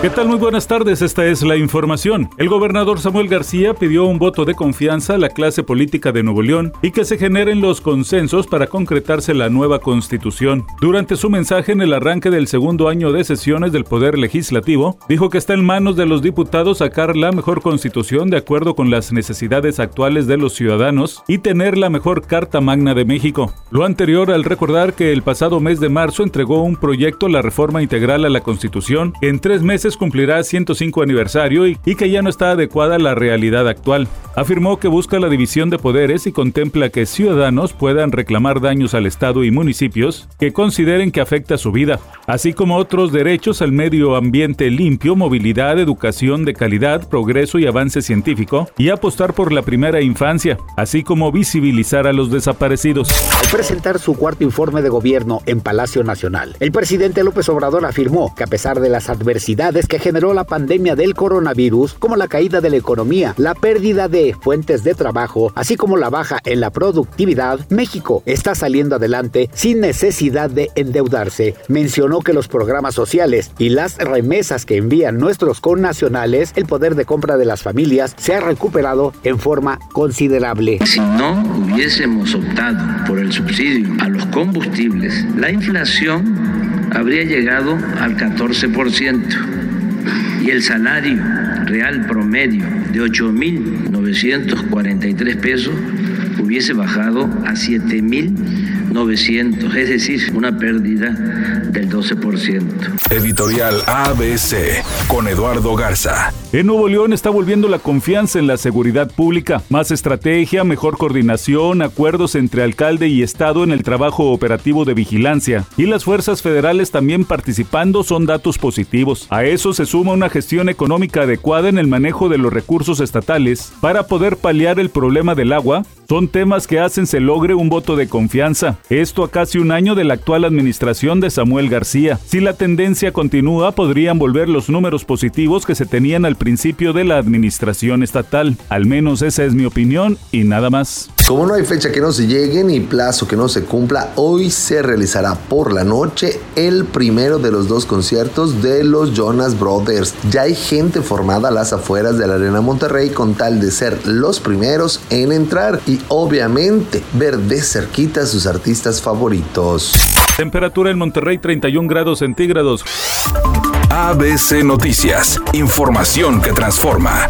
¿Qué tal? Muy buenas tardes, esta es la información. El gobernador Samuel García pidió un voto de confianza a la clase política de Nuevo León y que se generen los consensos para concretarse la nueva constitución. Durante su mensaje en el arranque del segundo año de sesiones del Poder Legislativo, dijo que está en manos de los diputados sacar la mejor constitución de acuerdo con las necesidades actuales de los ciudadanos y tener la mejor Carta Magna de México. Lo anterior al recordar que el pasado mes de marzo entregó un proyecto la reforma integral a la constitución en tres meses cumplirá 105 aniversario y, que ya no está adecuada a la realidad actual. Afirmó que busca la división de poderes y contempla que ciudadanos puedan reclamar daños al Estado y municipios que consideren que afecta su vida, así como otros derechos al medio ambiente limpio, movilidad, educación de calidad, progreso y avance científico, y apostar por la primera infancia, así como visibilizar a los desaparecidos. Al presentar su cuarto informe de gobierno en Palacio Nacional, el presidente López Obrador afirmó que a pesar de las adversidades que generó la pandemia del coronavirus, como la caída de la economía, la pérdida de fuentes de trabajo, así como la baja en la productividad, México está saliendo adelante sin necesidad de endeudarse. Mencionó que los programas sociales y las remesas que envían nuestros connacionales, el poder de compra de las familias se ha recuperado en forma considerable. Si no hubiésemos optado por el subsidio a los combustibles, la inflación habría llegado al 14% y el salario real promedio de 8.943 pesos hubiese bajado a 7.900, es decir, una pérdida del 12%. Editorial ABC con Eduardo Garza. En Nuevo León está volviendo la confianza en la seguridad pública, más estrategia, mejor coordinación, acuerdos entre alcalde y Estado en el trabajo operativo de vigilancia y las fuerzas federales también participando son datos positivos. A eso se suma una gestión económica adecuada en el manejo de los recursos estatales para poder paliar el problema del agua. Son temas que hacen se logre un voto de confianza. Esto a casi un año de la actual administración de Samuel García. Si la tendencia continúa, podrían volver los números positivos que se tenían al principio de la administración estatal. Al menos esa es mi opinión y nada más. Como no hay fecha que no se llegue ni plazo que no se cumpla, hoy se realizará por la noche el primero de los dos conciertos de los Jonas Brothers. Ya hay gente formada a las afueras de la Arena Monterrey con tal de ser los primeros en entrar y obviamente ver de cerquita a sus artistas favoritos. Temperatura en Monterrey 31 grados centígrados. ABC Noticias, información que transforma.